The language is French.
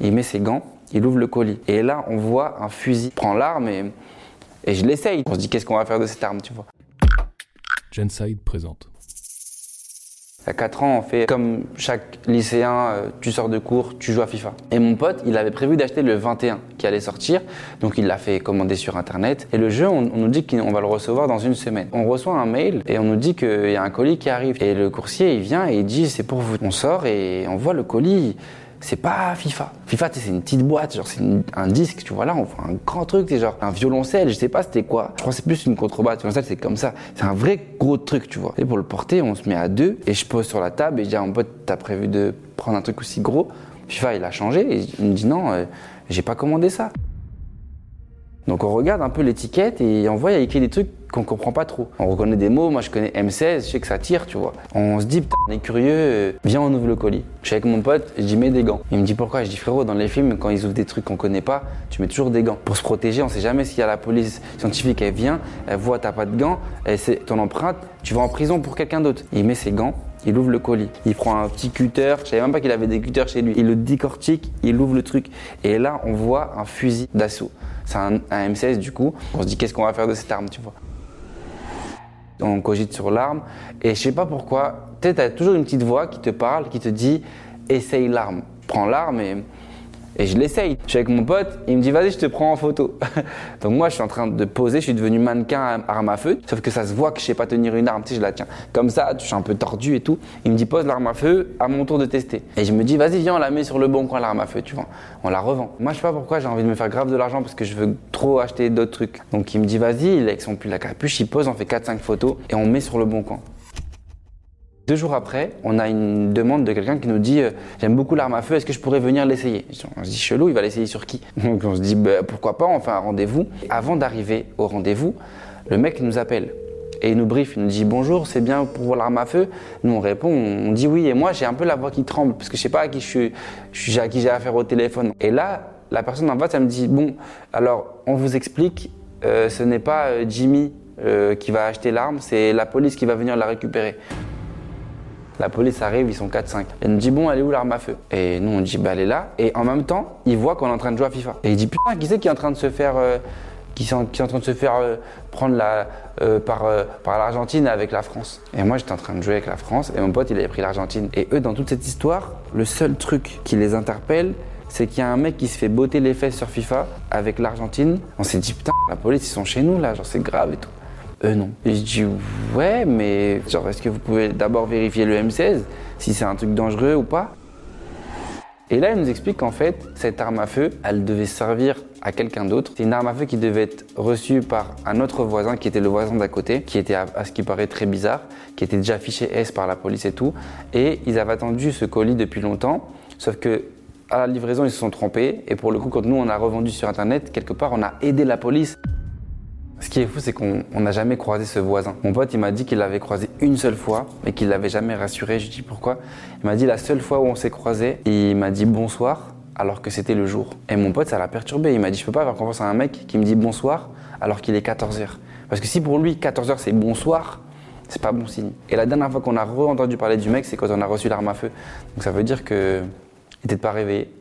Il met ses gants, il ouvre le colis. Et là, on voit un fusil. Il prend l'arme et, et je l'essaye. On se dit, qu'est-ce qu'on va faire de cette arme, tu vois? Genside présente. À 4 ans, on fait comme chaque lycéen, euh, tu sors de cours, tu joues à FIFA. Et mon pote, il avait prévu d'acheter le 21 qui allait sortir, donc il l'a fait commander sur internet. Et le jeu, on, on nous dit qu'on va le recevoir dans une semaine. On reçoit un mail et on nous dit qu'il y a un colis qui arrive. Et le coursier, il vient et il dit c'est pour vous. On sort et on voit le colis c'est pas FIFA. FIFA, c'est une petite boîte, genre c'est un disque, tu vois là, on voit un grand truc, c'est genre un violoncelle, je sais pas c'était quoi. Je crois que c'est plus une contrebasse, violoncelle c'est comme ça. C'est un vrai gros truc, tu vois. Et pour le porter, on se met à deux et je pose sur la table et je dis à mon pote, t'as prévu de prendre un truc aussi gros? FIFA, il a changé et il me dit non, euh, j'ai pas commandé ça. Donc on regarde un peu l'étiquette et on voit il y a écrit des trucs qu'on comprend pas trop. On reconnaît des mots, moi je connais M16, je sais que ça tire, tu vois. On se dit putain, on est curieux, euh, viens on ouvre le colis. Je suis avec mon pote, je dis mets des gants. Il me dit pourquoi? Je dis frérot, dans les films quand ils ouvrent des trucs qu'on connaît pas, tu mets toujours des gants. Pour se protéger, on sait jamais s'il y a la police scientifique, elle vient, elle voit t'as pas de gants, elle sait ton empreinte, tu vas en prison pour quelqu'un d'autre. Il met ses gants, il ouvre le colis, il prend un petit cutter, je savais même pas qu'il avait des cutters chez lui. Il le décortique, il ouvre le truc et là on voit un fusil d'assaut. C'est un, un M16 du coup. On se dit qu'est-ce qu'on va faire de cette arme, tu vois? On cogite sur l'arme et je sais pas pourquoi, tu t'as toujours une petite voix qui te parle, qui te dit essaye l'arme. Prends l'arme et, et je l'essaye. Je suis avec mon pote, il me dit vas-y, je te prends en photo. Donc moi, je suis en train de poser, je suis devenu mannequin à arme à feu, sauf que ça se voit que je sais pas tenir une arme, tu sais, je la tiens comme ça, je suis un peu tordu et tout. Il me dit pose l'arme à feu, à mon tour de tester. Et je me dis vas-y, viens, on la met sur le bon coin l'arme à feu, tu vois. On la revend. Moi, je sais pas pourquoi j'ai envie de me faire grave de l'argent parce que je veux trop acheter d'autres trucs. Donc il me dit vas-y, il est avec son pull à capuche, il pose, on fait 4-5 photos et on met sur le bon coin. Deux jours après, on a une demande de quelqu'un qui nous dit euh, J'aime beaucoup l'arme à feu, est-ce que je pourrais venir l'essayer? On se dit Chelou, il va l'essayer sur qui? Donc on se dit bah, Pourquoi pas, on fait un rendez-vous. Avant d'arriver au rendez-vous, le mec nous appelle et il nous brief, il nous dit Bonjour, c'est bien pour l'arme à feu? Nous on répond, on dit oui, et moi j'ai un peu la voix qui tremble parce que je sais pas à qui je suis, à qui j'ai affaire au téléphone. Et là, la personne en face, elle me dit Bon, alors on vous explique, euh, ce n'est pas euh, Jimmy qui va acheter l'arme, c'est la police qui va venir la récupérer. La police arrive, ils sont 4-5. Elle nous dit bon, elle est où l'arme à feu? Et nous on dit bah elle est là. Et en même temps, il voit qu'on est en train de jouer à FIFA. Et il dit putain, qui c'est qui est en train de se faire, euh, qui, en, qui est en train de se faire euh, prendre la, euh, par, par l'Argentine avec la France? Et moi j'étais en train de jouer avec la France et mon pote il avait pris l'Argentine. Et eux dans toute cette histoire, le seul truc qui les interpelle, c'est qu'il y a un mec qui se fait botter les fesses sur FIFA avec l'Argentine. On s'est dit putain, la police ils sont chez nous là, genre c'est grave et tout. Eux non. Et je dis ouais, mais genre est-ce que vous pouvez d'abord vérifier le M16 si c'est un truc dangereux ou pas? Et là, il nous explique qu'en fait, cette arme à feu, elle devait servir à quelqu'un d'autre. C'est une arme à feu qui devait être reçue par un autre voisin qui était le voisin d'à côté, qui était à, à ce qui paraît très bizarre, qui était déjà fiché S par la police et tout. Et ils avaient attendu ce colis depuis longtemps, sauf que à la livraison, ils se sont trompés. Et pour le coup, quand nous, on a revendu sur Internet, quelque part, on a aidé la police. Ce qui est fou, c'est qu'on on n'a jamais croisé ce voisin. Mon pote, il m'a dit qu'il l'avait croisé une seule fois, mais qu'il l'avait jamais rassuré. Je lui dis pourquoi? Il m'a dit la seule fois où on s'est croisé, il m'a dit bonsoir, alors que c'était le jour. Et mon pote, ça l'a perturbé. Il m'a dit je peux pas avoir confiance à un mec qui me dit bonsoir, alors qu'il est 14h. Parce que si pour lui, 14h c'est bonsoir, c'est pas bon signe. Et la dernière fois qu'on a re-entendu parler du mec, c'est quand on a reçu l'arme à feu. Donc ça veut dire que il était pas réveillé.